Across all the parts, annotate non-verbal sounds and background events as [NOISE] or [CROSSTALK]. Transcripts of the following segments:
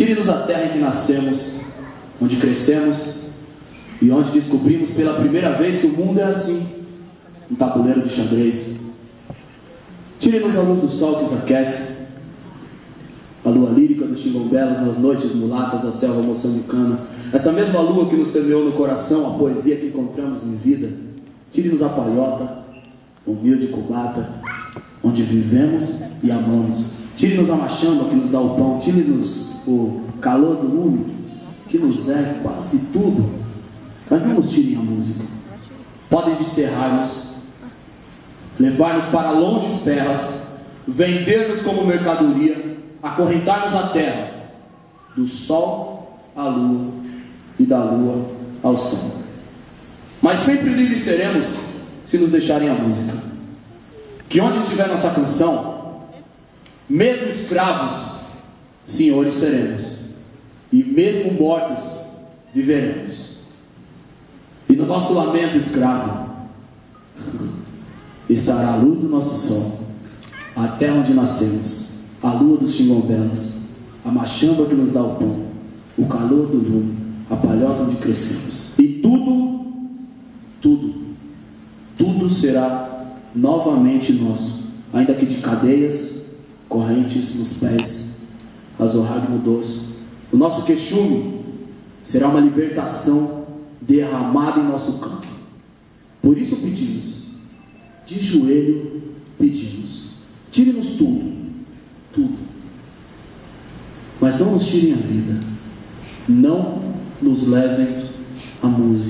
Tire-nos a terra em que nascemos, onde crescemos e onde descobrimos pela primeira vez que o mundo é assim um tabuleiro de xadrez. Tire-nos a luz do sol que os aquece, a lua lírica dos chingombelas nas noites mulatas da selva moçambicana, essa mesma lua que nos semeou no coração a poesia que encontramos em vida. Tire-nos a palhota, humilde cubata, onde vivemos e amamos. Tire-nos a machamba que nos dá o pão, tire-nos o calor do mundo, que nos é quase tudo. Mas não nos tirem a música. Podem desterrar-nos, levar-nos para longes terras, vender-nos como mercadoria, acorrentar-nos à terra, do sol à lua e da lua ao sol. Mas sempre livres seremos se nos deixarem a música. Que onde estiver nossa canção, mesmo escravos, senhores seremos, e mesmo mortos, viveremos. E no nosso lamento escravo estará a luz do nosso sol, a terra onde nascemos, a lua dos xingombelas, a machamba que nos dá o pão, o calor do lume, a palhota onde crescemos. E tudo, tudo, tudo será novamente nosso, ainda que de cadeias, correntes nos pés, azorrado no dorso. O nosso queixume será uma libertação derramada em nosso campo. Por isso pedimos, de joelho pedimos, tire-nos tudo, tudo. Mas não nos tirem a vida, não nos levem a música.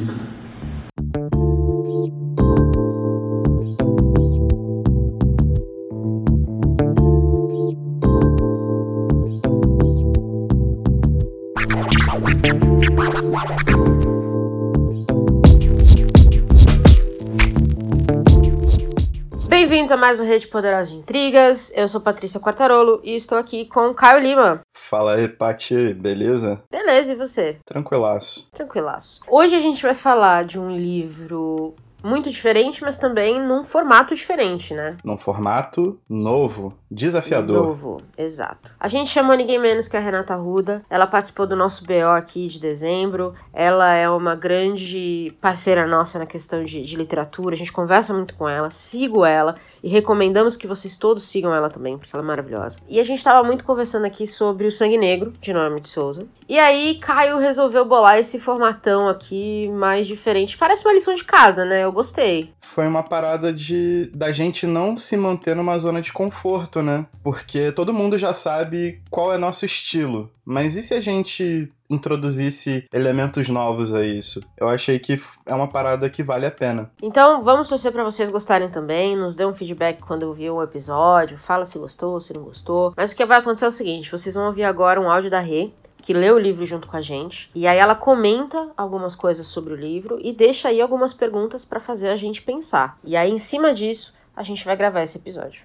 Mais um Rede Poderosa de Intrigas. Eu sou Patrícia Quartarolo e estou aqui com Caio Lima. Fala aí, Pati, beleza? Beleza, e você? Tranquilaço. Tranquilaço. Hoje a gente vai falar de um livro muito diferente, mas também num formato diferente, né? Num formato novo, desafiador. Novo, exato. A gente chamou ninguém menos que a Renata Ruda. Ela participou do nosso BO aqui de dezembro. Ela é uma grande parceira nossa na questão de, de literatura. A gente conversa muito com ela, sigo ela e recomendamos que vocês todos sigam ela também, porque ela é maravilhosa. E a gente tava muito conversando aqui sobre o Sangue Negro, de Norma de Souza. E aí, Caio resolveu bolar esse formatão aqui mais diferente. Parece uma lição de casa, né? Eu gostei. Foi uma parada de da gente não se manter numa zona de conforto, né? Porque todo mundo já sabe qual é nosso estilo. Mas e se a gente introduzisse elementos novos a isso? Eu achei que é uma parada que vale a pena. Então, vamos torcer para vocês gostarem também. Nos dê um feedback quando ouvir o episódio. Fala se gostou, se não gostou. Mas o que vai acontecer é o seguinte: vocês vão ouvir agora um áudio da Rê, que lê o livro junto com a gente. E aí ela comenta algumas coisas sobre o livro e deixa aí algumas perguntas para fazer a gente pensar. E aí, em cima disso, a gente vai gravar esse episódio.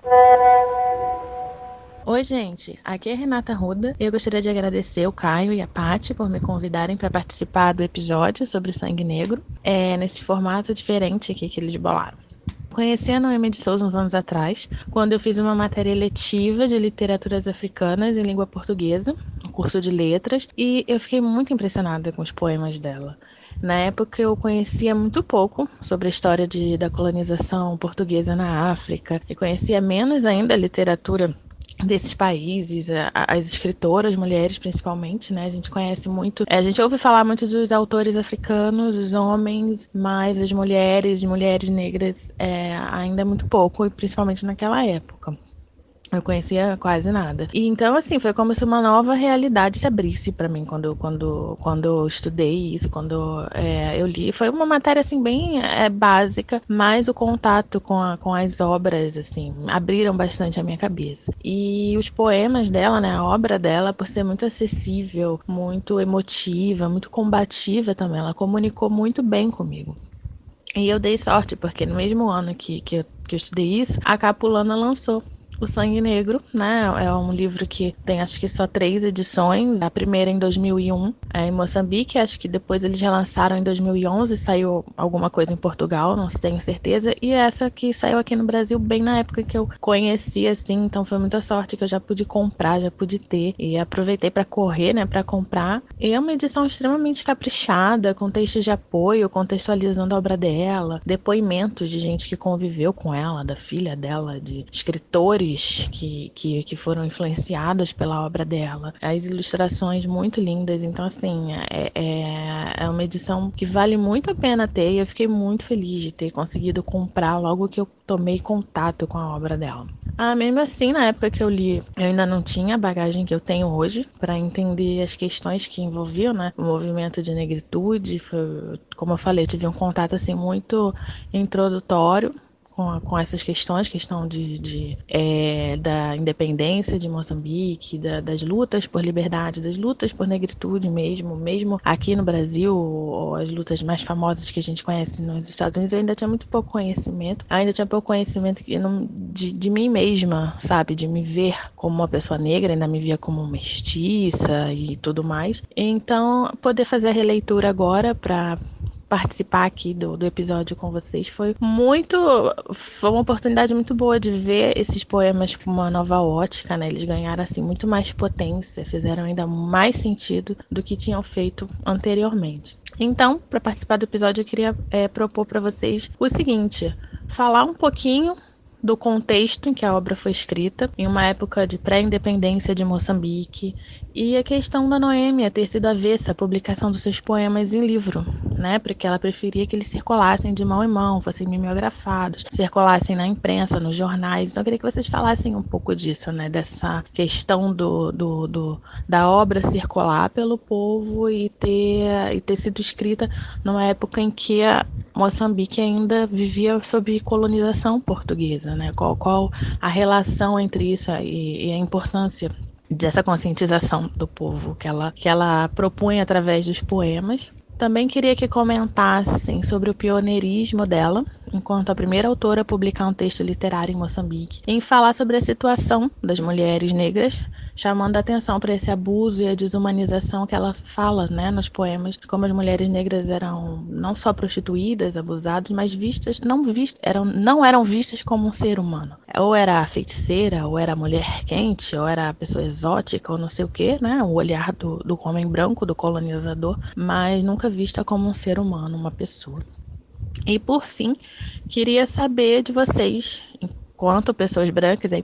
Oi, gente. Aqui é Renata Ruda. Eu gostaria de agradecer o Caio e a Paty por me convidarem para participar do episódio sobre sangue negro, é, nesse formato diferente aqui que eles bolaram. Conheci a Noemi de Souza uns anos atrás, quando eu fiz uma matéria letiva de literaturas africanas em língua portuguesa, um curso de letras, e eu fiquei muito impressionada com os poemas dela. Na época eu conhecia muito pouco sobre a história de, da colonização portuguesa na África e conhecia menos ainda a literatura desses países, as escritoras, mulheres principalmente, né? A gente conhece muito, a gente ouve falar muito dos autores africanos, os homens, mas as mulheres, mulheres negras, é, ainda muito pouco, e principalmente naquela época. Eu conhecia quase nada. E então, assim, foi como se uma nova realidade se abrisse para mim quando, quando, quando eu estudei isso, quando é, eu li. Foi uma matéria, assim, bem é, básica, mas o contato com, a, com as obras, assim, abriram bastante a minha cabeça. E os poemas dela, né, a obra dela, por ser muito acessível, muito emotiva, muito combativa também, ela comunicou muito bem comigo. E eu dei sorte, porque no mesmo ano que, que, eu, que eu estudei isso, a Capulana lançou O Sangue Negro, né? É um livro que tem acho que só três edições. A primeira em 2001 é em Moçambique, acho que depois eles relançaram em 2011, saiu alguma coisa em Portugal, não tenho certeza. E essa que saiu aqui no Brasil bem na época que eu conheci, assim, então foi muita sorte que eu já pude comprar, já pude ter. E aproveitei para correr, né, para comprar. E é uma edição extremamente caprichada, com textos de apoio, contextualizando a obra dela, depoimentos de gente que conviveu com ela, da filha dela, de escritores que, que, que foram influenciadas pela obra dela. As ilustrações muito lindas, então assim, é, é, é uma edição que vale muito a pena ter e eu fiquei muito feliz de ter conseguido comprar logo que eu tomei contato com a obra dela. Ah, mesmo assim, na época que eu li, eu ainda não tinha a bagagem que eu tenho hoje para entender as questões que envolviam, né? O movimento de negritude, foi, como eu falei, eu tive um contato assim muito introdutório com, com essas questões, questão de, de é, da independência de Moçambique, da, das lutas por liberdade, das lutas por negritude mesmo, mesmo aqui no Brasil, as lutas mais famosas que a gente conhece nos Estados Unidos, eu ainda tinha muito pouco conhecimento, ainda tinha pouco conhecimento de, de mim mesma, sabe, de me ver como uma pessoa negra, ainda me via como mestiça e tudo mais. Então, poder fazer a releitura agora para participar aqui do, do episódio com vocês. Foi muito. Foi uma oportunidade muito boa de ver esses poemas com uma nova ótica, né? Eles ganharam assim muito mais potência, fizeram ainda mais sentido do que tinham feito anteriormente. Então, para participar do episódio, eu queria é, propor para vocês o seguinte: falar um pouquinho do contexto em que a obra foi escrita, em uma época de pré-independência de Moçambique, e a questão da Noêmia ter sido avessa à publicação dos seus poemas em livro, né? Porque ela preferia que eles circulassem de mão em mão, fossem mimeografados, circulassem na imprensa, nos jornais. Então eu queria que vocês falassem um pouco disso, né? Dessa questão do, do, do da obra circular pelo povo e ter, e ter sido escrita numa época em que a Moçambique ainda vivia sob colonização portuguesa né? Qual, qual a relação entre isso e, e a importância dessa conscientização do povo que ela, que ela propõe através dos poemas. Também queria que comentassem sobre o pioneirismo dela, enquanto a primeira autora a publicar um texto literário em Moçambique, em falar sobre a situação das mulheres negras, chamando a atenção para esse abuso e a desumanização que ela fala né, nos poemas, como as mulheres negras eram não só prostituídas, abusadas, mas vistas, não, vist, eram, não eram vistas como um ser humano. Ou era feiticeira, ou era mulher quente, ou era pessoa exótica, ou não sei o que, né? O olhar do, do homem branco, do colonizador, mas nunca vista como um ser humano, uma pessoa. E por fim, queria saber de vocês, enquanto pessoas brancas, aí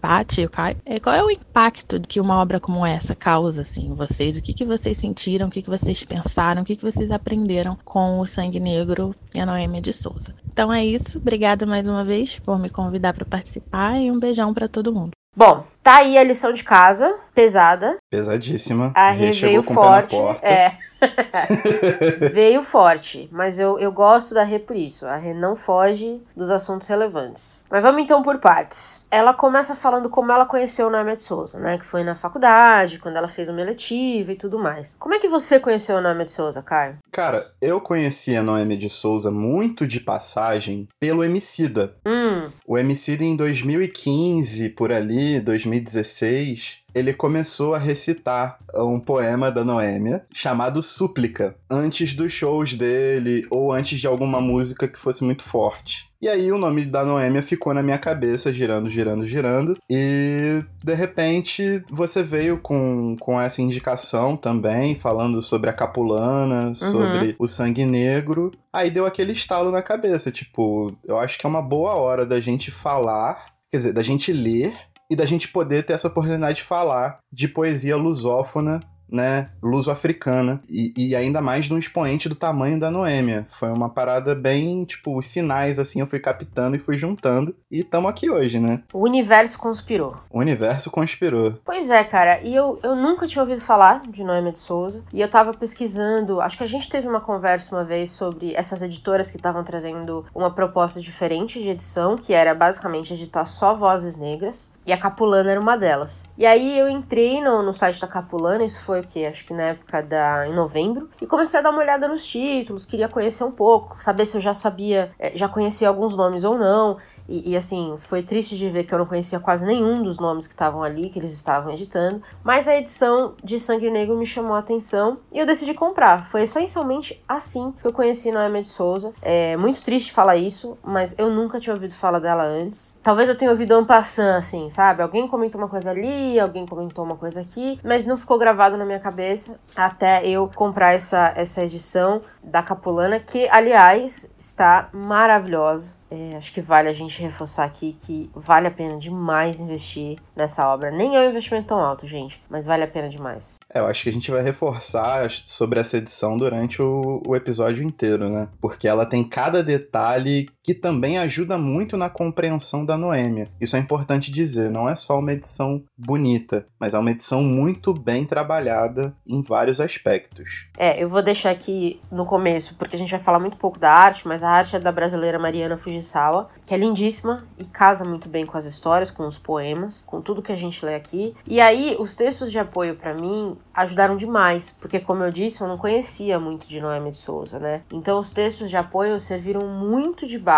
Paty e o Caio, é, qual é o impacto que uma obra como essa causa assim, em vocês? O que, que vocês sentiram, o que, que vocês pensaram, o que, que vocês aprenderam com o Sangue Negro e a Noêmia de Souza? Então é isso, obrigada mais uma vez por me convidar para participar e um beijão para todo mundo. Bom, tá aí a lição de casa, pesada. Pesadíssima. A Rê veio forte. É. [LAUGHS] Veio forte, mas eu, eu gosto da Rê por isso. A Rê não foge dos assuntos relevantes. Mas vamos então por partes. Ela começa falando como ela conheceu Naomi de Souza, né? Que foi na faculdade, quando ela fez uma eletiva e tudo mais. Como é que você conheceu a Naomi de Souza, Caio? Cara, eu conheci a Noemi de Souza muito de passagem pelo Emicida. Hum. O Emicida em 2015, por ali, 2016 ele começou a recitar um poema da Noêmia chamado Súplica, antes dos shows dele ou antes de alguma música que fosse muito forte. E aí o nome da Noêmia ficou na minha cabeça, girando, girando, girando. E de repente você veio com, com essa indicação também, falando sobre a Capulana, uhum. sobre o sangue negro. Aí deu aquele estalo na cabeça, tipo, eu acho que é uma boa hora da gente falar, quer dizer, da gente ler e da gente poder ter essa oportunidade de falar de poesia lusófona né, luso-africana, e, e, ainda mais num expoente do tamanho da Noêmia. Foi uma parada bem, tipo, os sinais, assim, eu fui captando e fui juntando, e estamos aqui hoje, né? O universo conspirou. O universo conspirou. Pois é, cara, e eu, eu nunca tinha ouvido falar de Noêmia de Souza, e eu tava pesquisando, acho que a gente teve uma conversa uma vez sobre essas editoras que estavam trazendo uma proposta diferente de edição, que era basicamente editar só vozes negras, e a Capulana era uma delas. E aí eu entrei no, no site da Capulana, isso foi o que? Acho que na época da. em novembro. E comecei a dar uma olhada nos títulos, queria conhecer um pouco, saber se eu já sabia, eh, já conhecia alguns nomes ou não. E, e, assim, foi triste de ver que eu não conhecia quase nenhum dos nomes que estavam ali, que eles estavam editando. Mas a edição de Sangue Negro me chamou a atenção e eu decidi comprar. Foi essencialmente assim que eu conheci Noemi de Souza. É muito triste falar isso, mas eu nunca tinha ouvido falar dela antes. Talvez eu tenha ouvido um passant, assim, sabe? Alguém comentou uma coisa ali, alguém comentou uma coisa aqui, mas não ficou gravado na minha cabeça até eu comprar essa, essa edição da Capulana, que aliás está maravilhosa. É, acho que vale a gente reforçar aqui que vale a pena demais investir nessa obra. Nem é um investimento tão alto, gente, mas vale a pena demais. É, eu acho que a gente vai reforçar sobre essa edição durante o, o episódio inteiro, né? Porque ela tem cada detalhe que também ajuda muito na compreensão da Noêmia. Isso é importante dizer, não é só uma edição bonita, mas é uma edição muito bem trabalhada em vários aspectos. É, eu vou deixar aqui no começo, porque a gente vai falar muito pouco da arte, mas a arte é da brasileira Mariana Fujisawa, que é lindíssima e casa muito bem com as histórias, com os poemas, com tudo que a gente lê aqui. E aí, os textos de apoio para mim ajudaram demais, porque como eu disse, eu não conhecia muito de Noemi de Souza, né? Então os textos de apoio serviram muito de base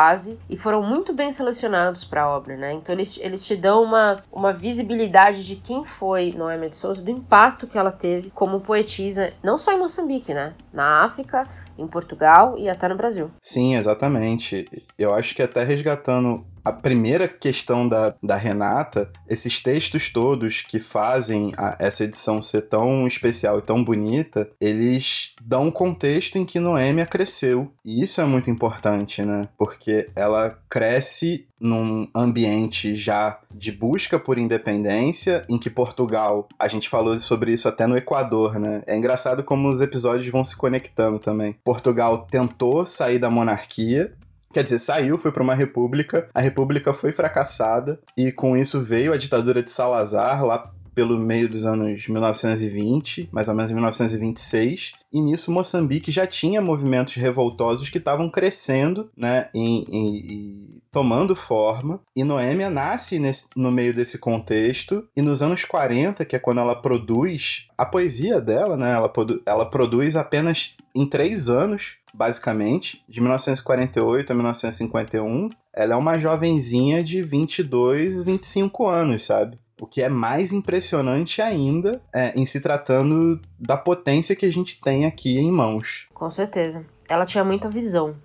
e foram muito bem selecionados para a obra, né? Então eles, eles te dão uma, uma visibilidade de quem foi Noemi de Souza, do impacto que ela teve como poetisa, não só em Moçambique, né? Na África, em Portugal e até no Brasil. Sim, exatamente. Eu acho que até resgatando a primeira questão da, da Renata, esses textos todos que fazem a, essa edição ser tão especial e tão bonita, eles dão um contexto em que Noêmia cresceu. E isso é muito importante, né? Porque ela cresce num ambiente já de busca por independência, em que Portugal, a gente falou sobre isso até no Equador, né? É engraçado como os episódios vão se conectando também. Portugal tentou sair da monarquia, Quer dizer, saiu, foi para uma república, a república foi fracassada e com isso veio a ditadura de Salazar lá pelo meio dos anos 1920, mais ou menos em 1926. E nisso Moçambique já tinha movimentos revoltosos que estavam crescendo, né, em, em, em tomando forma, e Noêmia nasce nesse, no meio desse contexto, e nos anos 40, que é quando ela produz a poesia dela, né, ela, ela produz apenas em três anos basicamente, de 1948 a 1951, ela é uma jovenzinha de 22, 25 anos, sabe? O que é mais impressionante ainda é, em se tratando da potência que a gente tem aqui em mãos. Com certeza. Ela tinha muita visão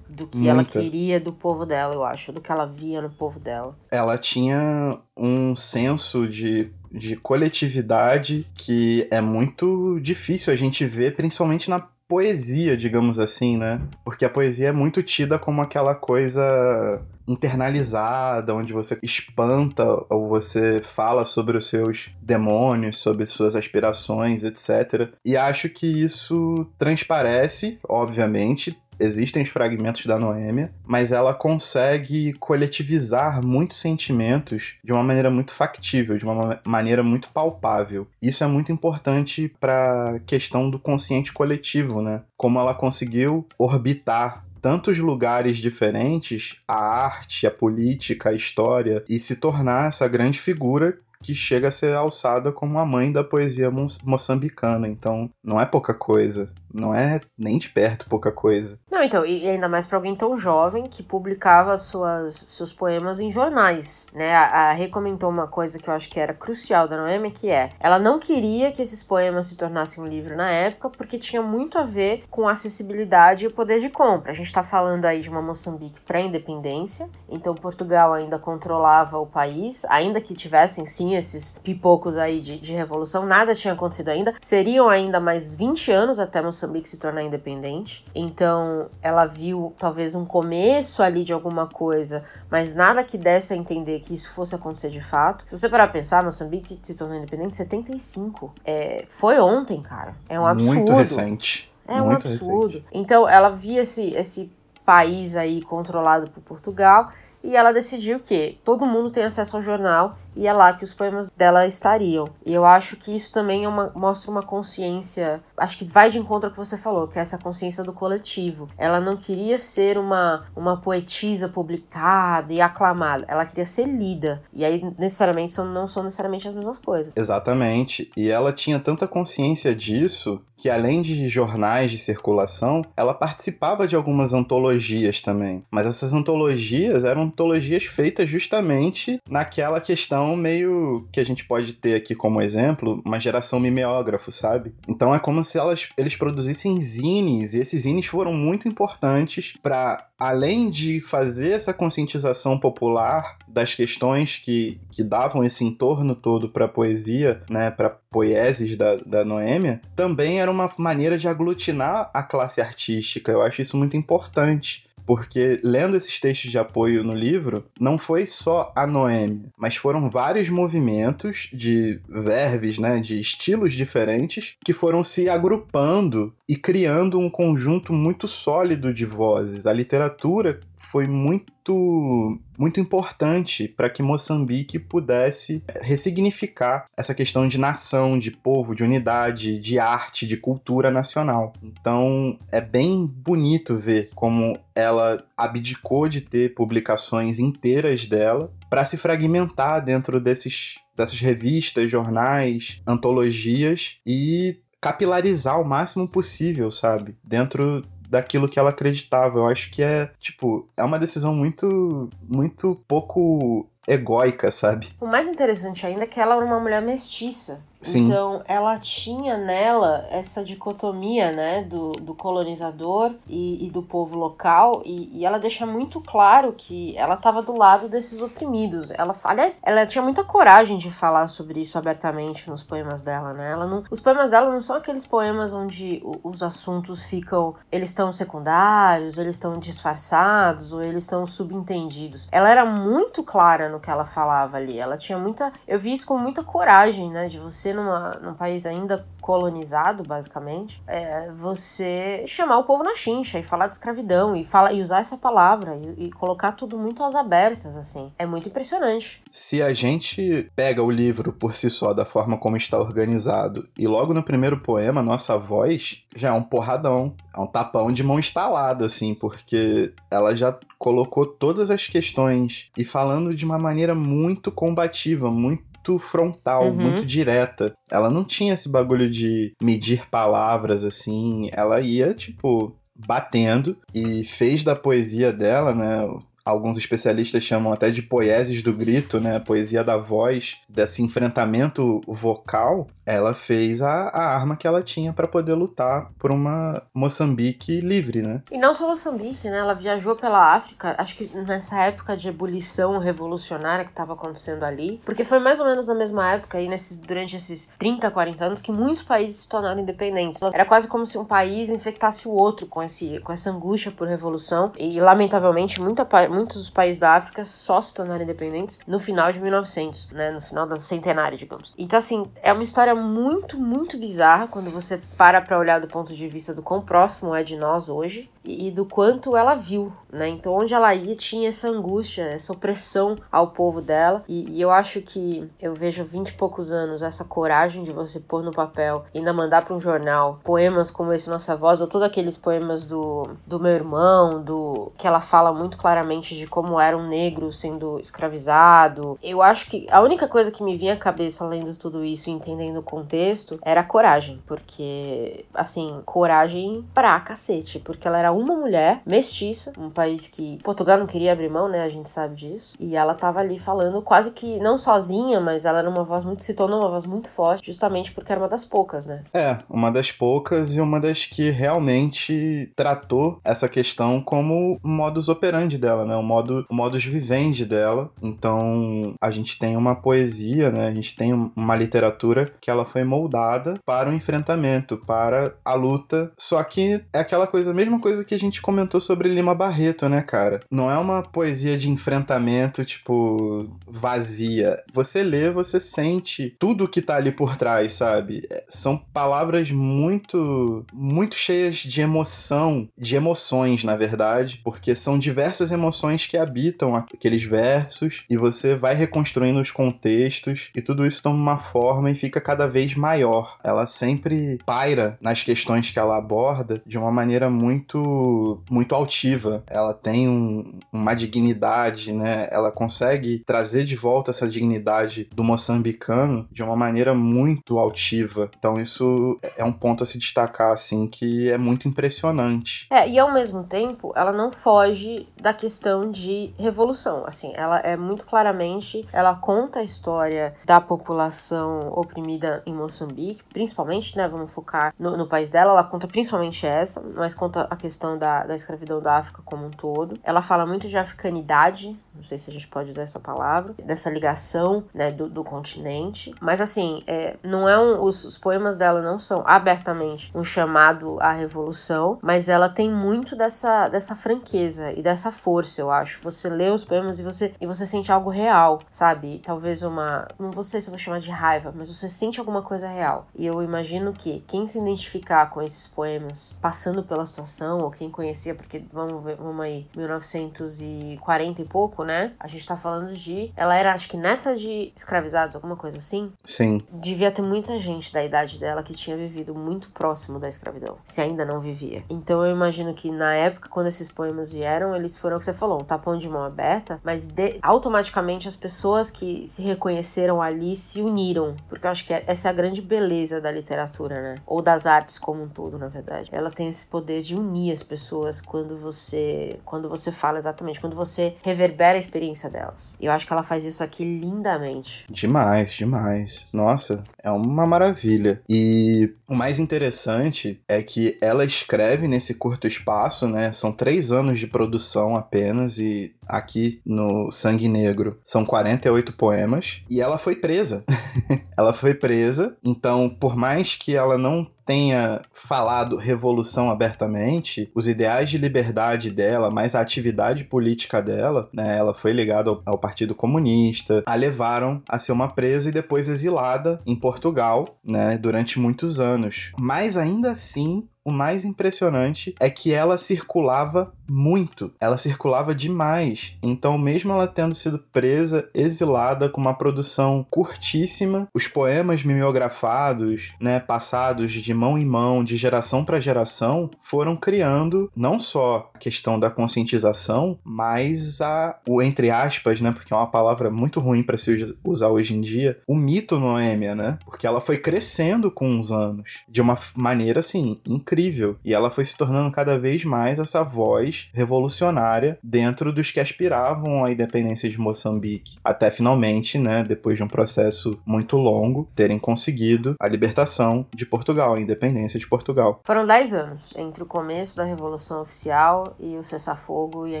do que muita. ela queria do povo dela, eu acho, do que ela via no povo dela. Ela tinha um senso de, de coletividade que é muito difícil a gente ver, principalmente na poesia, digamos assim, né? Porque a poesia é muito tida como aquela coisa internalizada, onde você espanta ou você fala sobre os seus demônios, sobre suas aspirações, etc. E acho que isso transparece, obviamente, existem os fragmentos da Noêmia, mas ela consegue coletivizar muitos sentimentos de uma maneira muito factível, de uma maneira muito palpável. Isso é muito importante para a questão do consciente coletivo, né? Como ela conseguiu orbitar tantos lugares diferentes, a arte, a política, a história, e se tornar essa grande figura que chega a ser alçada como a mãe da poesia moçambicana. Então, não é pouca coisa não é nem de perto pouca coisa. Não, então, e ainda mais para alguém tão jovem que publicava suas, seus poemas em jornais, né? A, a uma coisa que eu acho que era crucial da Noemi, que é, ela não queria que esses poemas se tornassem um livro na época, porque tinha muito a ver com acessibilidade e o poder de compra. A gente tá falando aí de uma Moçambique pré-independência, então Portugal ainda controlava o país, ainda que tivessem sim esses pipocos aí de, de revolução, nada tinha acontecido ainda. Seriam ainda mais 20 anos até Moçambique Moçambique se tornar independente. Então, ela viu talvez um começo ali de alguma coisa, mas nada que desse a entender que isso fosse acontecer de fato. Se você parar pra pensar, Moçambique se tornou independente em 75. É, foi ontem, cara. É um absurdo. Muito recente. É Muito um absurdo. Recente. Então, ela via esse, esse país aí controlado por Portugal e ela decidiu que todo mundo tem acesso ao jornal e é lá que os poemas dela estariam. E eu acho que isso também é uma, mostra uma consciência, acho que vai de encontro ao que você falou, que é essa consciência do coletivo. Ela não queria ser uma, uma poetisa publicada e aclamada, ela queria ser lida. E aí, necessariamente, são, não são necessariamente as mesmas coisas. Exatamente. E ela tinha tanta consciência disso que, além de jornais de circulação, ela participava de algumas antologias também. Mas essas antologias eram antologias feitas justamente naquela questão meio que a gente pode ter aqui como exemplo, uma geração mimeógrafo, sabe? Então é como se elas, eles produzissem zines, e esses zines foram muito importantes para além de fazer essa conscientização popular das questões que, que davam esse entorno todo para a poesia, né, para poieses da, da Noêmia, também era uma maneira de aglutinar a classe artística. Eu acho isso muito importante porque lendo esses textos de apoio no livro, não foi só a Noêmia, mas foram vários movimentos de verbes, né, de estilos diferentes que foram se agrupando e criando um conjunto muito sólido de vozes. A literatura foi muito muito importante para que Moçambique pudesse ressignificar essa questão de nação, de povo, de unidade, de arte, de cultura nacional. Então é bem bonito ver como ela abdicou de ter publicações inteiras dela para se fragmentar dentro desses dessas revistas, jornais, antologias e capilarizar o máximo possível, sabe? Dentro daquilo que ela acreditava. Eu acho que é, tipo, é uma decisão muito, muito pouco egóica, sabe? O mais interessante ainda é que ela era uma mulher mestiça. Sim. Então, ela tinha nela essa dicotomia, né, do, do colonizador e, e do povo local, e, e, ela deixa muito claro que ela estava do lado desses oprimidos. Ela, aliás, ela tinha muita coragem de falar sobre isso abertamente nos poemas dela, né? Ela não, os poemas dela não são aqueles poemas onde os assuntos ficam, eles estão secundários, eles estão disfarçados ou eles estão subentendidos. Ela era muito clara no que ela falava ali. Ela tinha muita, eu vi isso com muita coragem, né, de você numa, num país ainda colonizado, basicamente, é você chamar o povo na chincha e falar de escravidão e, fala, e usar essa palavra e, e colocar tudo muito às abertas, assim. É muito impressionante. Se a gente pega o livro por si só, da forma como está organizado, e logo no primeiro poema, nossa voz já é um porradão. É um tapão de mão estalada, assim, porque ela já colocou todas as questões e falando de uma maneira muito combativa, muito muito frontal, uhum. muito direta. Ela não tinha esse bagulho de medir palavras assim. Ela ia, tipo, batendo e fez da poesia dela, né? Alguns especialistas chamam até de poeses do grito, né? Poesia da voz, desse enfrentamento vocal, ela fez a, a arma que ela tinha para poder lutar por uma Moçambique livre, né? E não só Moçambique, né? Ela viajou pela África, acho que nessa época de ebulição revolucionária que estava acontecendo ali, porque foi mais ou menos na mesma época, aí nesses, durante esses 30, 40 anos, que muitos países se tornaram independentes. Era quase como se um país infectasse o outro com, esse, com essa angústia por revolução, e lamentavelmente muita muitos países da África só se tornaram independentes no final de 1900, né? No final do centenário, digamos. Então, assim, é uma história muito, muito bizarra quando você para pra olhar do ponto de vista do quão próximo é de nós hoje e do quanto ela viu, né? Então, onde ela ia tinha essa angústia, essa opressão ao povo dela. E, e eu acho que eu vejo 20 e poucos anos essa coragem de você pôr no papel e ainda mandar para um jornal poemas como esse Nossa Voz, ou todos aqueles poemas do, do meu irmão, do que ela fala muito claramente de como era um negro sendo escravizado. Eu acho que a única coisa que me vinha à cabeça lendo tudo isso e entendendo o contexto era a coragem, porque, assim, coragem pra cacete, porque ela era uma mulher mestiça, um país que Portugal não queria abrir mão, né? A gente sabe disso. E ela tava ali falando quase que não sozinha, mas ela era uma voz muito, se tornou uma voz muito forte, justamente porque era uma das poucas, né? É, uma das poucas e uma das que realmente tratou essa questão como modus operandi dela, né? O modo, o modus vivendi dela. Então, a gente tem uma poesia, né? A gente tem uma literatura que ela foi moldada para o enfrentamento, para a luta. Só que é aquela coisa, a mesma coisa que a gente comentou sobre Lima Barreto, né, cara? Não é uma poesia de enfrentamento, tipo, vazia. Você lê, você sente tudo que tá ali por trás, sabe? São palavras muito, muito cheias de emoção, de emoções, na verdade, porque são diversas emoções que habitam aqueles versos e você vai reconstruindo os contextos e tudo isso toma uma forma e fica cada vez maior. Ela sempre paira nas questões que ela aborda de uma maneira muito muito altiva. Ela tem um, uma dignidade, né? Ela consegue trazer de volta essa dignidade do moçambicano de uma maneira muito altiva. Então isso é um ponto a se destacar, assim, que é muito impressionante. É, e ao mesmo tempo, ela não foge da questão questão de revolução. Assim, ela é muito claramente, ela conta a história da população oprimida em Moçambique, principalmente, né? Vamos focar no, no país dela. Ela conta principalmente essa, mas conta a questão da, da escravidão da África como um todo. Ela fala muito de africanidade, não sei se a gente pode usar essa palavra, dessa ligação, né, do, do continente. Mas assim, é, não é um, os, os poemas dela não são abertamente um chamado à revolução, mas ela tem muito dessa, dessa franqueza e dessa força, eu acho. Você lê os poemas e você, e você sente algo real, sabe? Talvez uma. Não sei se eu vou chamar de raiva, mas você sente alguma coisa real. E eu imagino que quem se identificar com esses poemas, passando pela situação, ou quem conhecia, porque vamos ver, vamos aí, 1940 e pouco, né? A gente tá falando de. Ela era, acho que, neta de escravizados, alguma coisa assim. Sim. Devia ter muita gente da idade dela que tinha vivido muito próximo da escravidão, se ainda não vivia. Então eu imagino que na época, quando esses poemas vieram, eles foram o que você falou, um tapão de mão aberta, mas de, automaticamente as pessoas que se reconheceram ali se uniram. Porque eu acho que essa é a grande beleza da literatura, né? Ou das artes como um todo, na verdade. Ela tem esse poder de unir as pessoas quando você quando você fala exatamente, quando você reverbera a experiência delas. E eu acho que ela faz isso aqui lindamente. Demais, demais. Nossa, é uma maravilha. E o mais interessante é que ela escreve nesse curto espaço, né? São três anos de produção apenas e aqui no Sangue Negro são 48 poemas e ela foi presa. [LAUGHS] ela foi presa, então por mais que ela não tenha falado revolução abertamente, os ideais de liberdade dela, mais a atividade política dela, né, ela foi ligada ao, ao Partido Comunista, a levaram a ser uma presa e depois exilada em Portugal, né, durante muitos anos. Mas ainda assim, o mais impressionante é que ela circulava muito, ela circulava demais. Então, mesmo ela tendo sido presa, exilada com uma produção curtíssima, os poemas mimeografados, né, passados de mão em mão, de geração para geração, foram criando não só a questão da conscientização, mas a o entre aspas, né, porque é uma palavra muito ruim para se usar hoje em dia, o mito Noêmia, né? Porque ela foi crescendo com os anos de uma maneira assim incrível e ela foi se tornando cada vez mais essa voz revolucionária dentro dos que aspiravam à independência de Moçambique, até finalmente, né, depois de um processo muito longo, terem conseguido a libertação de Portugal, a independência de Portugal. Foram 10 anos entre o começo da Revolução Oficial e o cessar-fogo e a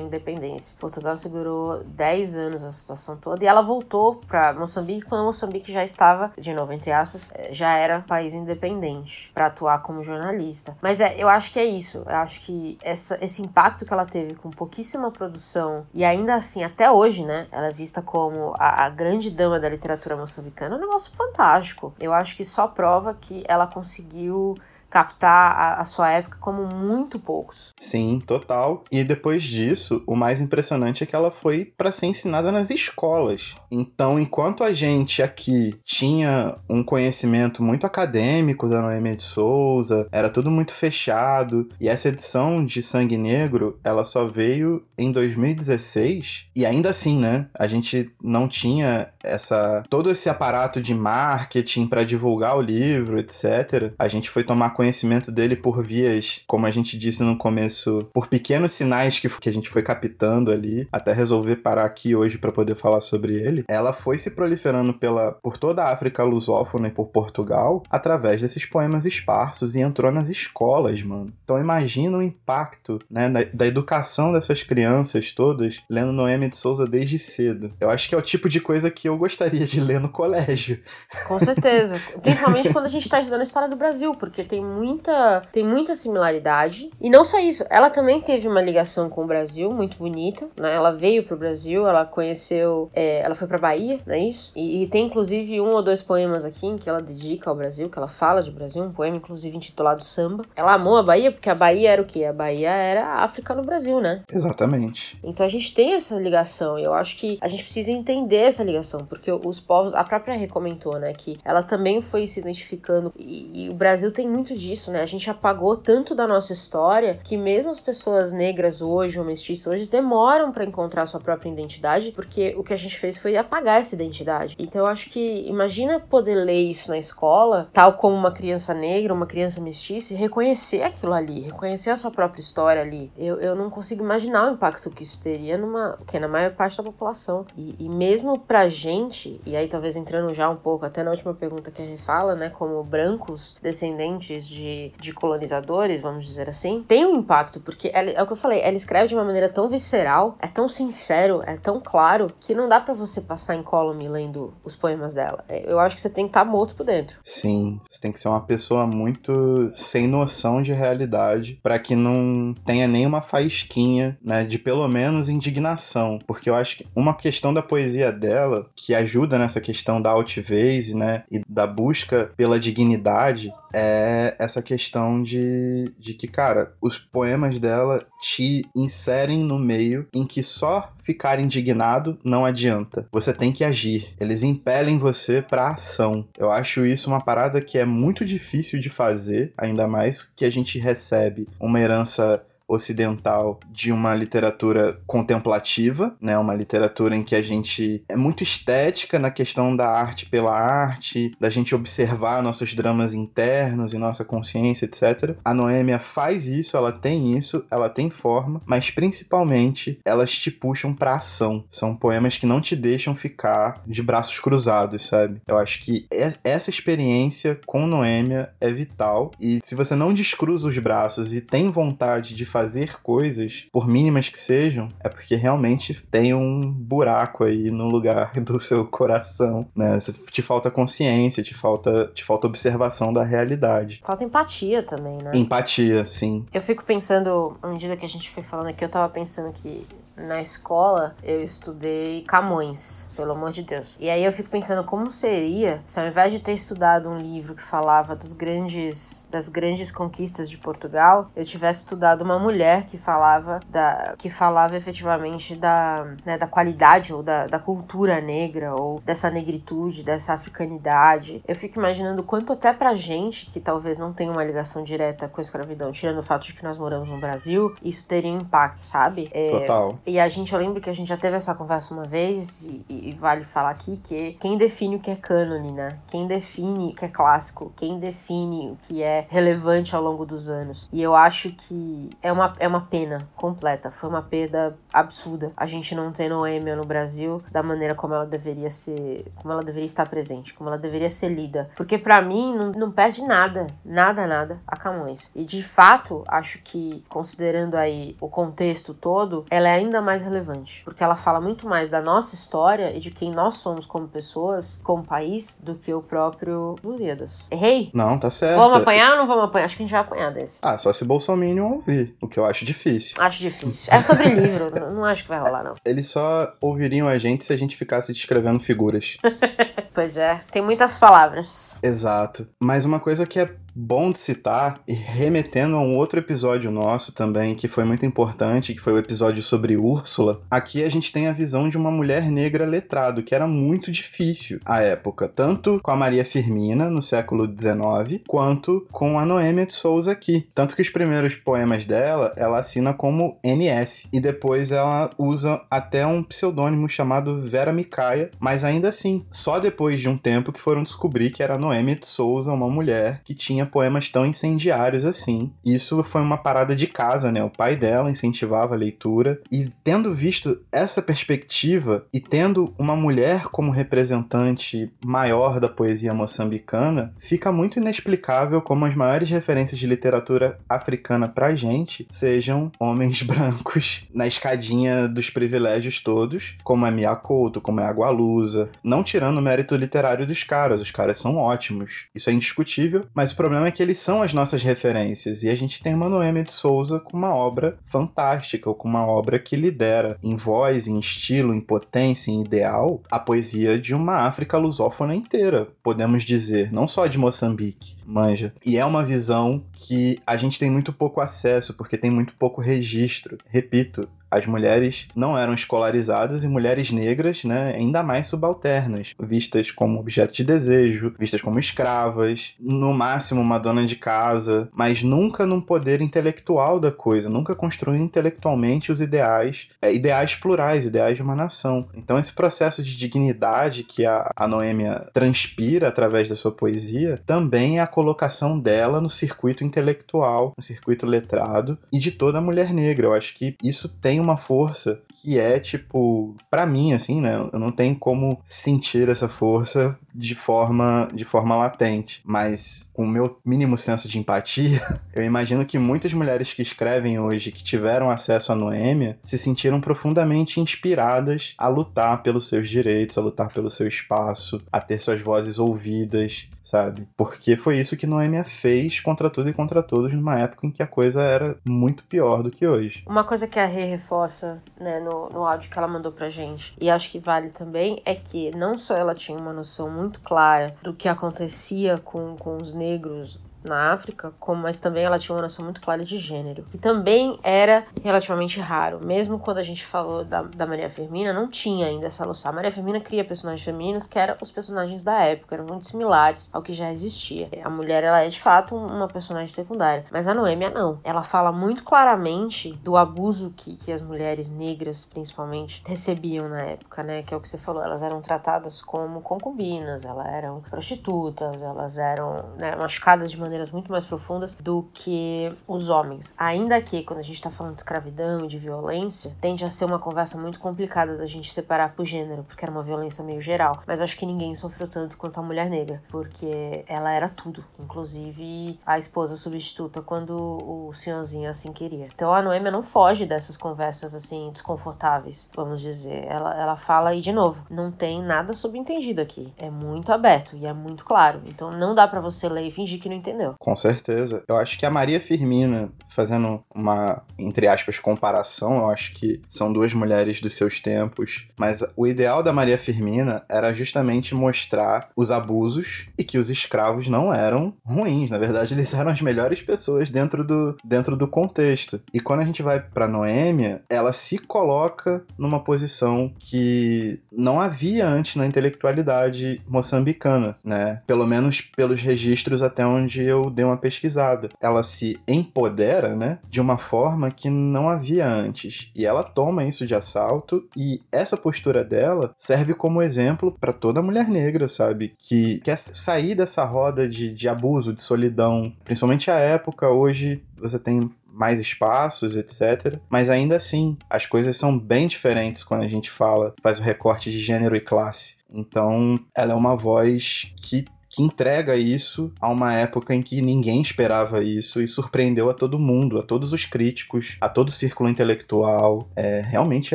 independência. Portugal segurou 10 anos a situação toda e ela voltou para Moçambique quando Moçambique já estava, de novo, entre aspas, eh, já era país independente para atuar como jornalista. Mas é, eu acho que é isso. Eu acho que essa, esse impacto que ela teve com pouquíssima produção e ainda assim, até hoje, né, ela é vista como a, a grande dama da literatura moçambicana, é um negócio fantástico. Eu acho que só prova que ela conseguiu captar a, a, sua época como muito poucos. Sim, total. E depois disso, o mais impressionante é que ela foi para ser ensinada nas escolas. Então, enquanto a gente aqui tinha um conhecimento muito acadêmico da Noemi de Souza, era tudo muito fechado, e essa edição de Sangue Negro, ela só veio em 2016, e ainda assim, né, a gente não tinha essa todo esse aparato de marketing para divulgar o livro, etc. A gente foi tomar conhecimento dele por vias, como a gente disse no começo, por pequenos sinais que, que a gente foi captando ali, até resolver parar aqui hoje para poder falar sobre ele. Ela foi se proliferando pela, por toda a África lusófona e por Portugal através desses poemas esparsos e entrou nas escolas, mano. Então imagina o impacto, né, da, da educação dessas crianças todas lendo Noemi de Souza desde cedo. Eu acho que é o tipo de coisa que eu gostaria de ler no colégio. Com certeza. Principalmente quando a gente está estudando a história do Brasil, porque tem muita, tem muita similaridade. E não só isso, ela também teve uma ligação com o Brasil muito bonita, né? Ela veio pro Brasil, ela conheceu, é, ela foi pra Bahia, não é isso? E, e, tem inclusive um ou dois poemas aqui em que ela dedica ao Brasil, que ela fala de Brasil, um poema inclusive intitulado Samba. Ela amou a Bahia porque a Bahia era o quê? A Bahia era a África no Brasil, né? Exatamente. Então a gente tem essa ligação e eu acho que a gente precisa entender essa ligação, porque os povos, a própria Rê comentou, né, que ela também foi se identificando e, e o Brasil tem muito disso, né? A gente apagou tanto da nossa história que mesmo as pessoas negras hoje ou mestiças hoje demoram para encontrar sua própria identidade, porque o que a gente fez foi apagar essa identidade. Então eu acho que imagina poder ler isso na escola, tal como uma criança negra, uma criança mestiça, e reconhecer aquilo ali, reconhecer a sua própria história ali. Eu, eu não consigo imaginar o impacto impacto que isso teria numa, que é na maior parte da população. E, e mesmo pra gente, e aí talvez entrando já um pouco, até na última pergunta que a gente fala, né, como brancos descendentes de, de colonizadores, vamos dizer assim, tem um impacto, porque ela, é o que eu falei, ela escreve de uma maneira tão visceral, é tão sincero, é tão claro, que não dá para você passar em column lendo os poemas dela. É, eu acho que você tem que estar tá morto por dentro. Sim, você tem que ser uma pessoa muito sem noção de realidade para que não tenha nenhuma faísquinha, né, de pelo menos indignação, porque eu acho que uma questão da poesia dela que ajuda nessa questão da altivez, né, e da busca pela dignidade é essa questão de, de que, cara, os poemas dela te inserem no meio em que só ficar indignado não adianta. Você tem que agir. Eles impelem você pra ação. Eu acho isso uma parada que é muito difícil de fazer, ainda mais que a gente recebe uma herança ocidental de uma literatura contemplativa, né? Uma literatura em que a gente é muito estética na questão da arte pela arte, da gente observar nossos dramas internos e nossa consciência, etc. A Noêmia faz isso, ela tem isso, ela tem forma, mas principalmente elas te puxam pra ação. São poemas que não te deixam ficar de braços cruzados, sabe? Eu acho que essa experiência com Noêmia é vital e se você não descruza os braços e tem vontade de fazer fazer coisas, por mínimas que sejam, é porque realmente tem um buraco aí no lugar [LAUGHS] do seu coração, né? Te falta consciência, te falta, te falta observação da realidade. Falta empatia também, né? Empatia, sim. Eu fico pensando, à medida que a gente foi falando aqui, eu tava pensando que na escola eu estudei Camões, pelo amor de Deus. E aí eu fico pensando como seria se ao invés de ter estudado um livro que falava dos grandes das grandes conquistas de Portugal, eu tivesse estudado uma mulher que falava da que falava efetivamente da, né, da qualidade ou da, da cultura negra ou dessa negritude, dessa africanidade. Eu fico imaginando quanto até pra gente que talvez não tenha uma ligação direta com a escravidão, tirando o fato de que nós moramos no Brasil, isso teria um impacto, sabe? É, Total. E a gente, eu lembro que a gente já teve essa conversa uma vez, e, e, vale falar aqui que quem define o que é cânone, né? Quem define o que é clássico, quem define o que é relevante ao longo dos anos. E eu acho que é uma, é uma pena completa, foi uma perda absurda a gente não ter Noêmia no Brasil da maneira como ela deveria ser, como ela deveria estar presente, como ela deveria ser lida. Porque para mim não, não perde nada, nada, nada a Camões. E de fato, acho que considerando aí o contexto todo, ela é ainda ainda mais relevante, porque ela fala muito mais da nossa história e de quem nós somos como pessoas, como país, do que o próprio Lusíadas. Errei? Não, tá certo. Vamos apanhar ou não vamos apanhar? Acho que a gente vai apanhar desse. Ah, só se Bolsonaro ouvir, o que eu acho difícil. Acho difícil. É sobre [LAUGHS] livro, não acho que vai rolar, não. Eles só ouviriam a gente se a gente ficasse descrevendo figuras. [LAUGHS] pois é, tem muitas palavras. Exato. Mas uma coisa que é bom de citar e remetendo a um outro episódio nosso também que foi muito importante, que foi o episódio sobre Úrsula. Aqui a gente tem a visão de uma mulher negra letrado, que era muito difícil à época, tanto com a Maria Firmina no século XIX, quanto com a Noêmia de Souza aqui. Tanto que os primeiros poemas dela, ela assina como NS e depois ela usa até um pseudônimo chamado Vera Micaia, mas ainda assim, só depois de um tempo que foram descobrir que era Noêmia de Souza, uma mulher que tinha poemas tão incendiários assim. Isso foi uma parada de casa, né? O pai dela incentivava a leitura e tendo visto essa perspectiva e tendo uma mulher como representante maior da poesia moçambicana, fica muito inexplicável como as maiores referências de literatura africana pra gente sejam homens [LAUGHS] brancos na escadinha dos privilégios todos, como é Mia Couto, como é Agualusa, não tirando o mérito literário dos caras, os caras são ótimos. Isso é indiscutível, mas o problema é que eles são as nossas referências e a gente tem uma Noemi de Souza com uma obra fantástica, ou com uma obra que lidera em voz, em estilo, em potência, em ideal, a poesia de uma África lusófona inteira, podemos dizer, não só de Moçambique, manja. E é uma visão que a gente tem muito pouco acesso, porque tem muito pouco registro. Repito, as mulheres não eram escolarizadas e mulheres negras, né, ainda mais subalternas, vistas como objeto de desejo, vistas como escravas, no máximo uma dona de casa, mas nunca num poder intelectual da coisa, nunca construindo intelectualmente os ideais, é, ideais plurais, ideais de uma nação. Então esse processo de dignidade que a, a Noêmia transpira através da sua poesia também é a colocação dela no circuito intelectual, no circuito letrado e de toda a mulher negra. Eu acho que isso tem tem uma força que é, tipo, para mim, assim, né? Eu não tenho como sentir essa força de forma, de forma latente. Mas com o meu mínimo senso de empatia, [LAUGHS] eu imagino que muitas mulheres que escrevem hoje, que tiveram acesso à Noêmia, se sentiram profundamente inspiradas a lutar pelos seus direitos, a lutar pelo seu espaço, a ter suas vozes ouvidas, sabe? Porque foi isso que Noêmia fez contra tudo e contra todos numa época em que a coisa era muito pior do que hoje. Uma coisa que a Rê reforça, né, no, no áudio que ela mandou pra gente, e acho que vale também, é que não só ela tinha uma noção muito clara do que acontecia com, com os negros na África, como, mas também ela tinha uma noção muito clara de gênero. E também era relativamente raro. Mesmo quando a gente falou da, da Maria Firmina, não tinha ainda essa noção. A Maria Firmina cria personagens femininos que eram os personagens da época, eram muito similares ao que já existia. A mulher, ela é de fato uma personagem secundária, mas a Noêmia não. Ela fala muito claramente do abuso que, que as mulheres negras, principalmente, recebiam na época, né? Que é o que você falou, elas eram tratadas como concubinas, elas eram prostitutas, elas eram né, machucadas de maneira maneiras muito mais profundas do que os homens. Ainda que, quando a gente tá falando de escravidão e de violência, tende a ser uma conversa muito complicada da gente separar por gênero, porque era uma violência meio geral. Mas acho que ninguém sofreu tanto quanto a mulher negra, porque ela era tudo, inclusive a esposa substituta quando o senhorzinho assim queria. Então a Noêmia não foge dessas conversas assim desconfortáveis, vamos dizer. Ela, ela fala e de novo, não tem nada subentendido aqui. É muito aberto e é muito claro. Então não dá para você ler e fingir que não entendeu entendeu? Com certeza. Eu acho que a Maria Firmina, fazendo uma, entre aspas, comparação, eu acho que são duas mulheres dos seus tempos, mas o ideal da Maria Firmina era justamente mostrar os abusos e que os escravos não eram ruins. Na verdade, eles eram as melhores pessoas dentro do, dentro do contexto. E quando a gente vai para Noêmia, ela se coloca numa posição que não havia antes na intelectualidade moçambicana, né? Pelo menos pelos registros até onde eu dei uma pesquisada. Ela se empodera, né, de uma forma que não havia antes. E ela toma isso de assalto e essa postura dela serve como exemplo para toda mulher negra, sabe? Que quer sair dessa roda de, de abuso, de solidão. Principalmente a época, hoje você tem mais espaços, etc. Mas ainda assim, as coisas são bem diferentes quando a gente fala, faz o recorte de gênero e classe. Então, ela é uma voz que que entrega isso a uma época em que ninguém esperava isso e surpreendeu a todo mundo, a todos os críticos, a todo o círculo intelectual. É, realmente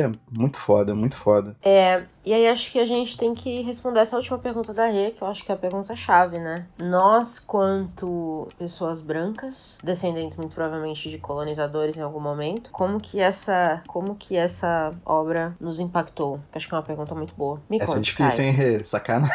é muito foda, muito foda. É, e aí acho que a gente tem que responder essa última pergunta da Rê, que eu acho que é a pergunta-chave, né? Nós, quanto pessoas brancas, descendentes muito provavelmente de colonizadores em algum momento, como que essa, como que essa obra nos impactou? Acho que é uma pergunta muito boa. Me essa é conta, é difícil, cara. hein, Rê? Sacanagem.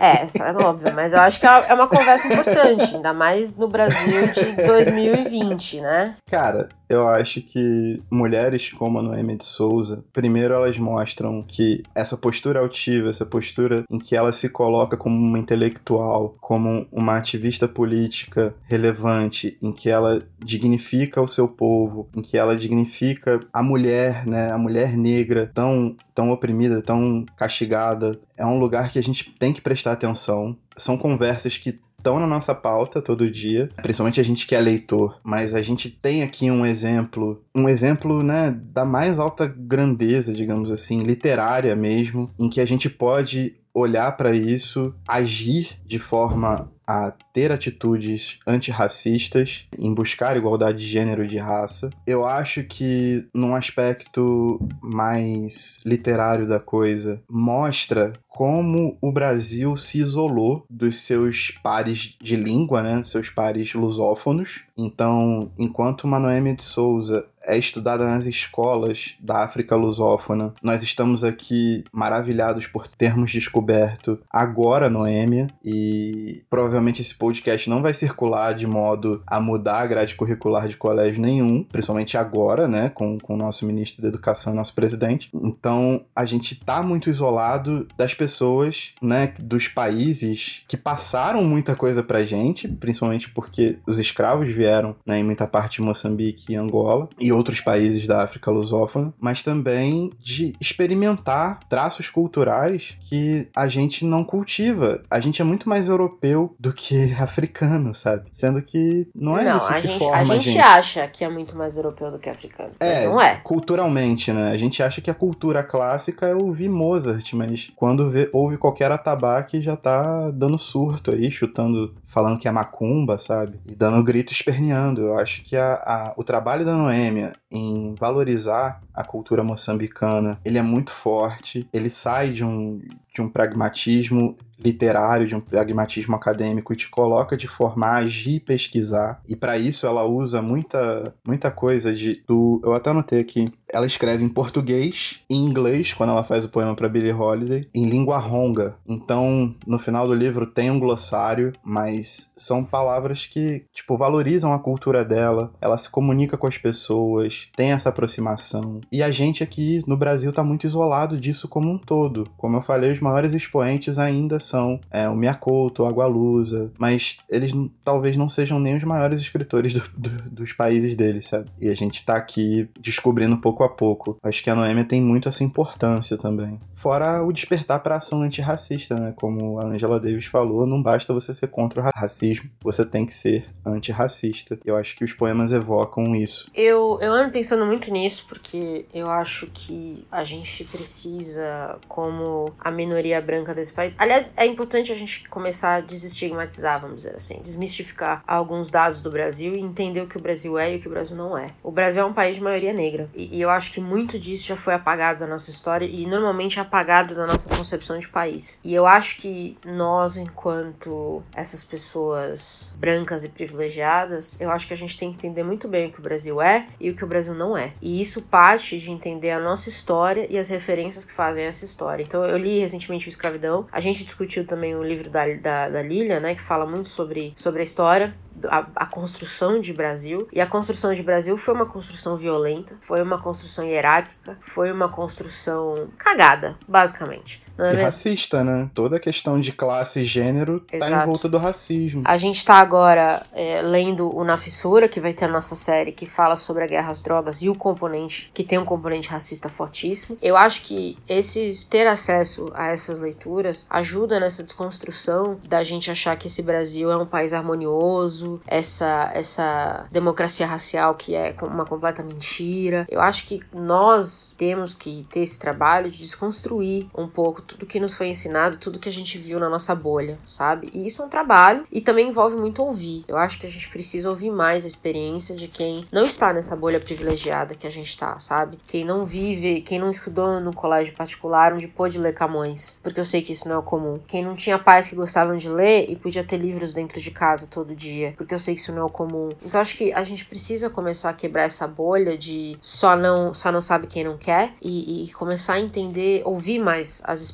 É, essa é óbvio, mas eu acho que é uma conversa importante, ainda mais no Brasil de 2020, né? Cara, eu acho que mulheres como a Noemi de Souza, primeiro elas mostram que essa postura altiva, essa postura em que ela se coloca como uma intelectual, como uma ativista política relevante, em que ela dignifica o seu povo, em que ela dignifica a mulher, né, a mulher negra tão tão oprimida, tão castigada, é um lugar que a gente tem que prestar atenção. São conversas que estão na nossa pauta todo dia, principalmente a gente que é leitor, mas a gente tem aqui um exemplo, um exemplo, né, da mais alta grandeza, digamos assim, literária mesmo, em que a gente pode olhar para isso, agir de forma a ter atitudes antirracistas, em buscar igualdade de gênero e de raça. Eu acho que, num aspecto mais literário da coisa, mostra como o Brasil se isolou dos seus pares de língua, né, seus pares lusófonos. Então, enquanto uma Noêmia de Souza é estudada nas escolas da África lusófona. Nós estamos aqui maravilhados por termos descoberto agora Noêmia e provavelmente esse podcast não vai circular de modo a mudar a grade curricular de colégio nenhum, principalmente agora, né, com, com o nosso ministro da Educação nosso presidente. Então, a gente tá muito isolado das pessoas, né, dos países que passaram muita coisa pra gente, principalmente porque os escravos vieram, né, em muita parte de Moçambique e Angola, e outros países da África lusófona, mas também de experimentar traços culturais que a gente não cultiva. A gente é muito mais europeu do que africano, sabe? Sendo que não é não, isso a que gente, forma a a gente gente. acha que é muito mais europeu do que africano. É, não é. culturalmente, né? A gente acha que a cultura clássica é ouvir Mozart, mas quando vê, ouve qualquer atabaque já tá dando surto aí, chutando, falando que é macumba, sabe? E dando grito esperneando. Eu acho que a, a- o trabalho da Noêmia em valorizar a cultura moçambicana, ele é muito forte, ele sai de um, de um pragmatismo literário, de um pragmatismo acadêmico e te coloca de forma a agir e pesquisar. E para isso ela usa muita, muita coisa de do, eu até anotei aqui. Ela escreve em português em inglês quando ela faz o poema para Billie Holiday, em língua ronga. Então, no final do livro tem um glossário, mas são palavras que, tipo, valorizam a cultura dela, ela se comunica com as pessoas, tem essa aproximação. E a gente aqui no Brasil tá muito isolado disso como um todo. Como eu falei, os maiores expoentes ainda são é, o Miyakoto, o Agualusa, mas eles talvez não sejam nem os maiores escritores do- do- dos países deles, sabe? E a gente tá aqui descobrindo pouco a pouco. Acho que a Noêmia tem muito essa importância também. Fora o despertar pra ação antirracista, né? Como a Angela Davis falou, não basta você ser contra o ra- racismo, você tem que ser antirracista. Eu acho que os poemas evocam isso. Eu, eu ando pensando muito nisso porque eu acho que a gente precisa, como a minoria branca desse país. Aliás, é importante a gente começar a desestigmatizar, vamos dizer assim, desmistificar alguns dados do Brasil e entender o que o Brasil é e o que o Brasil não é. O Brasil é um país de maioria negra e, e eu acho que muito disso já foi apagado da nossa história e normalmente é apagado da nossa concepção de país. E eu acho que nós, enquanto essas pessoas brancas e privilegiadas, eu acho que a gente tem que entender muito bem o que o Brasil é e o que o Brasil não é. E isso parte de entender a nossa história e as referências que fazem essa história. Então eu li recentemente o Escravidão. A gente discutiu também o livro da, da, da Lilia, né? Que fala muito sobre, sobre a história. A, a construção de Brasil. E a construção de Brasil foi uma construção violenta, foi uma construção hierárquica, foi uma construção cagada, basicamente. Não é E racista, né? Toda a questão de classe e gênero tá em Exato. volta do racismo. A gente tá agora é, lendo o Na Fissura, que vai ter a nossa série que fala sobre a guerra às drogas e o componente, que tem um componente racista fortíssimo. Eu acho que esses ter acesso a essas leituras ajuda nessa desconstrução da gente achar que esse Brasil é um país harmonioso, essa, essa democracia racial que é uma completa mentira. Eu acho que nós temos que ter esse trabalho de desconstruir um pouco tudo que nos foi ensinado, tudo que a gente viu na nossa bolha, sabe? E isso é um trabalho e também envolve muito ouvir. Eu acho que a gente precisa ouvir mais a experiência de quem não está nessa bolha privilegiada que a gente tá, sabe? Quem não vive, quem não estudou no colégio particular onde pôde ler Camões, porque eu sei que isso não é comum. Quem não tinha pais que gostavam de ler e podia ter livros dentro de casa todo dia, porque eu sei que isso não é comum. Então acho que a gente precisa começar a quebrar essa bolha de só não, só não sabe quem não quer e, e começar a entender, ouvir mais as experiências.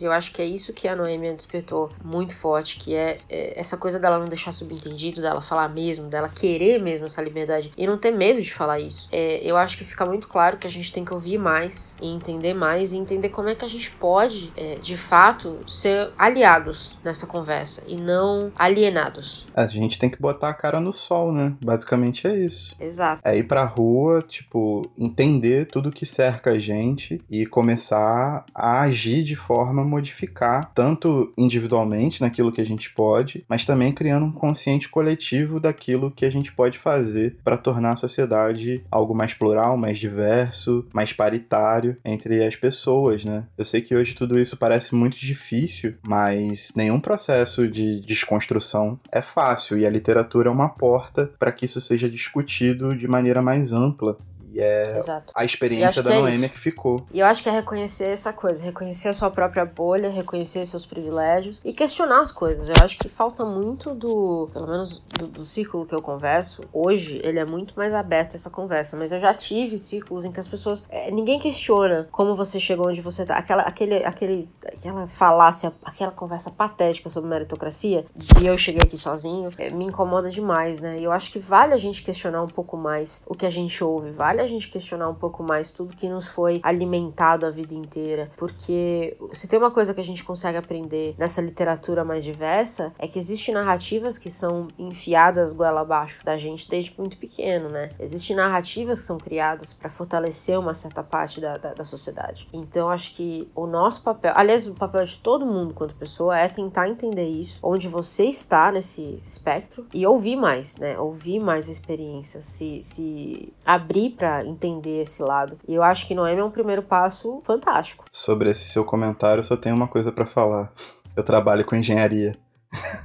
E eu acho que é isso que a Noêmia despertou muito forte, que é, é essa coisa dela não deixar subentendido, dela falar mesmo, dela querer mesmo essa liberdade e não ter medo de falar isso. É, eu acho que fica muito claro que a gente tem que ouvir mais e entender mais e entender como é que a gente pode, é, de fato, ser aliados nessa conversa e não alienados. A gente tem que botar a cara no sol, né? Basicamente é isso. Exato. É ir pra rua, tipo, entender tudo que cerca a gente e começar a agir de forma a modificar, tanto individualmente naquilo que a gente pode, mas também criando um consciente coletivo daquilo que a gente pode fazer para tornar a sociedade algo mais plural, mais diverso, mais paritário entre as pessoas, né? Eu sei que hoje tudo isso parece muito difícil, mas nenhum processo de desconstrução é fácil e a literatura é uma porta para que isso seja discutido de maneira mais ampla. E é Exato. a experiência da que é Noêmia isso. que ficou. E eu acho que é reconhecer essa coisa, reconhecer a sua própria bolha, reconhecer seus privilégios e questionar as coisas. Eu acho que falta muito do, pelo menos do, do círculo que eu converso, hoje ele é muito mais aberto a essa conversa, mas eu já tive círculos em que as pessoas, é, ninguém questiona como você chegou onde você tá. Aquela, aquele, aquele, aquela falácia, aquela conversa patética sobre meritocracia, de eu cheguei aqui sozinho, é, me incomoda demais, né? E eu acho que vale a gente questionar um pouco mais o que a gente ouve, vale a gente questionar um pouco mais tudo que nos foi alimentado a vida inteira, porque se tem uma coisa que a gente consegue aprender nessa literatura mais diversa, é que existem narrativas que são enfiadas goela abaixo da gente desde muito pequeno, né? Existem narrativas que são criadas para fortalecer uma certa parte da, da, da sociedade. Então, acho que o nosso papel, aliás, o papel de todo mundo quanto pessoa é tentar entender isso, onde você está nesse espectro e ouvir mais, né? Ouvir mais experiências, se, se abrir para entender esse lado. E eu acho que Noemi é um primeiro passo fantástico. Sobre esse seu comentário, só tenho uma coisa para falar. Eu trabalho com engenharia.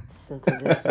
Santo Deus.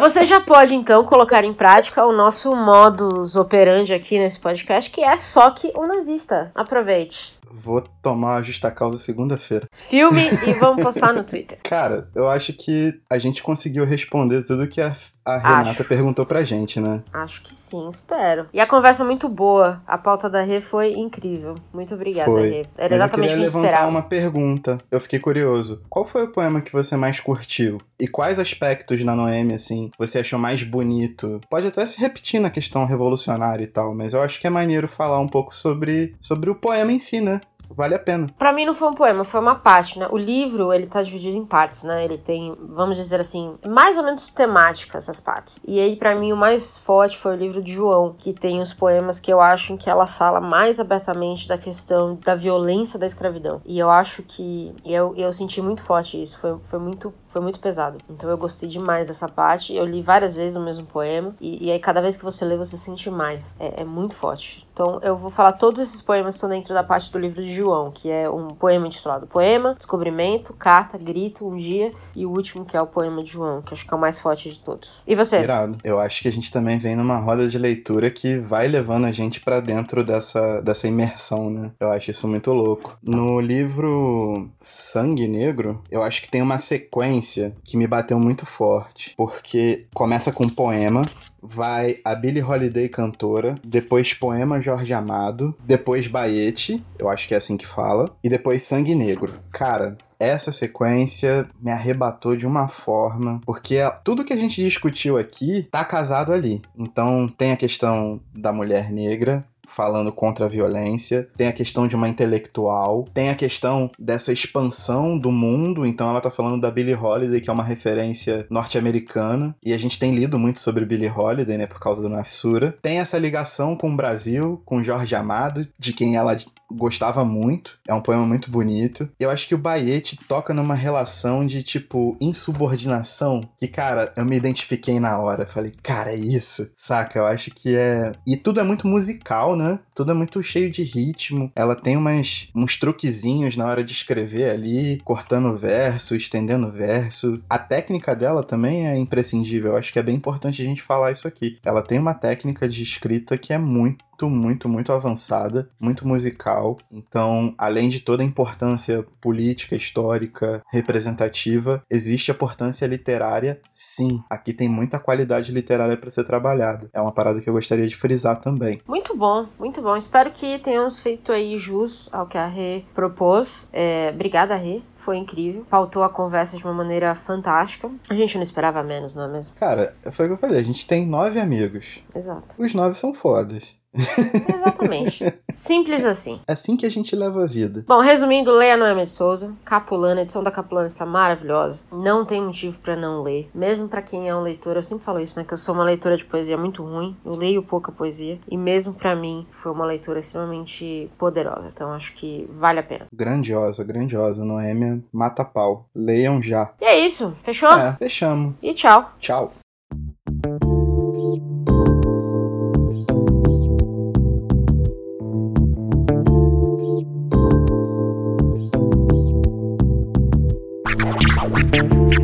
Você já pode, então, colocar em prática o nosso modus operandi aqui nesse podcast, que é só que o nazista. Aproveite. Vou tomar a justa causa segunda-feira. Filme [LAUGHS] e vamos postar no Twitter. Cara, eu acho que a gente conseguiu responder tudo que a, a Renata Acho. perguntou pra gente, né? Acho que sim, espero. E a conversa é muito boa. A pauta da Rê foi incrível. Muito obrigada, Foi. Rê. Era Mas eu exatamente queria o que eu levantar esperava. uma pergunta. Eu fiquei curioso. Qual foi o poema que você mais curtiu? E quais aspectos na Noemi, assim, você achou mais bonito? Pode até se repetir na questão revolucionária e tal, mas eu acho que é maneiro falar um pouco sobre, sobre o poema em si, né? Vale a pena. Pra mim não foi um poema, foi uma parte, né? O livro, ele tá dividido em partes, né? Ele tem, vamos dizer assim, mais ou menos temáticas essas partes. E aí, pra mim, o mais forte foi o livro de João, que tem os poemas que eu acho em que ela fala mais abertamente da questão da violência da escravidão. E eu acho que eu, eu senti muito forte isso, foi, foi muito foi muito pesado. Então eu gostei demais dessa parte. Eu li várias vezes o mesmo poema. E, e aí, cada vez que você lê, você sente mais. É, é muito forte. Então eu vou falar todos esses poemas que estão dentro da parte do livro de João, que é um poema intitulado Poema, Descobrimento, Carta, Grito, Um Dia, e o último que é o poema de João, que acho que é o mais forte de todos. E você? Irado. Eu acho que a gente também vem numa roda de leitura que vai levando a gente pra dentro dessa, dessa imersão, né? Eu acho isso muito louco. No livro Sangue Negro, eu acho que tem uma sequência que me bateu muito forte, porque começa com um poema, vai a Billie Holiday cantora, depois poema Jorge Amado, depois Baete, eu acho que é assim que fala, e depois Sangue Negro. Cara, essa sequência me arrebatou de uma forma, porque tudo que a gente discutiu aqui tá casado ali. Então tem a questão da mulher negra, falando contra a violência, tem a questão de uma intelectual, tem a questão dessa expansão do mundo, então ela tá falando da Billie Holiday, que é uma referência norte-americana, e a gente tem lido muito sobre Billie Holiday, né, por causa do Nafsura. Tem essa ligação com o Brasil, com Jorge Amado, de quem ela gostava muito, é um poema muito bonito. Eu acho que o Baete toca numa relação de tipo insubordinação, que cara, eu me identifiquei na hora, falei, cara, é isso, saca? Eu acho que é. E tudo é muito musical, né? Tudo é muito cheio de ritmo. Ela tem umas, uns truquezinhos na hora de escrever ali, cortando verso, estendendo verso. A técnica dela também é imprescindível. Eu acho que é bem importante a gente falar isso aqui. Ela tem uma técnica de escrita que é muito muito, muito avançada, muito musical. Então, além de toda a importância política, histórica, representativa, existe a importância literária, sim. Aqui tem muita qualidade literária para ser trabalhada. É uma parada que eu gostaria de frisar também. Muito bom, muito bom. Espero que tenhamos feito aí jus ao que a Rê propôs. É, obrigada, Rê. Foi incrível. Pautou a conversa de uma maneira fantástica. A gente não esperava menos, não é mesmo? Cara, foi o que eu falei, a gente tem nove amigos. Exato. Os nove são fodas. Exatamente. Simples assim. Assim que a gente leva a vida. Bom, resumindo, leia Noemi Souza. Capulana, a edição da Capulana está maravilhosa. Não tem motivo pra não ler. Mesmo pra quem é um leitor, eu sempre falo isso, né? Que eu sou uma leitora de poesia muito ruim. Eu leio pouca poesia. E mesmo pra mim, foi uma leitura extremamente poderosa. Então acho que vale a pena. Grandiosa, grandiosa. Noêmia mata pau. Leiam já. E é isso. Fechou? É, fechamos. E tchau. Tchau.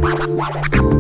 you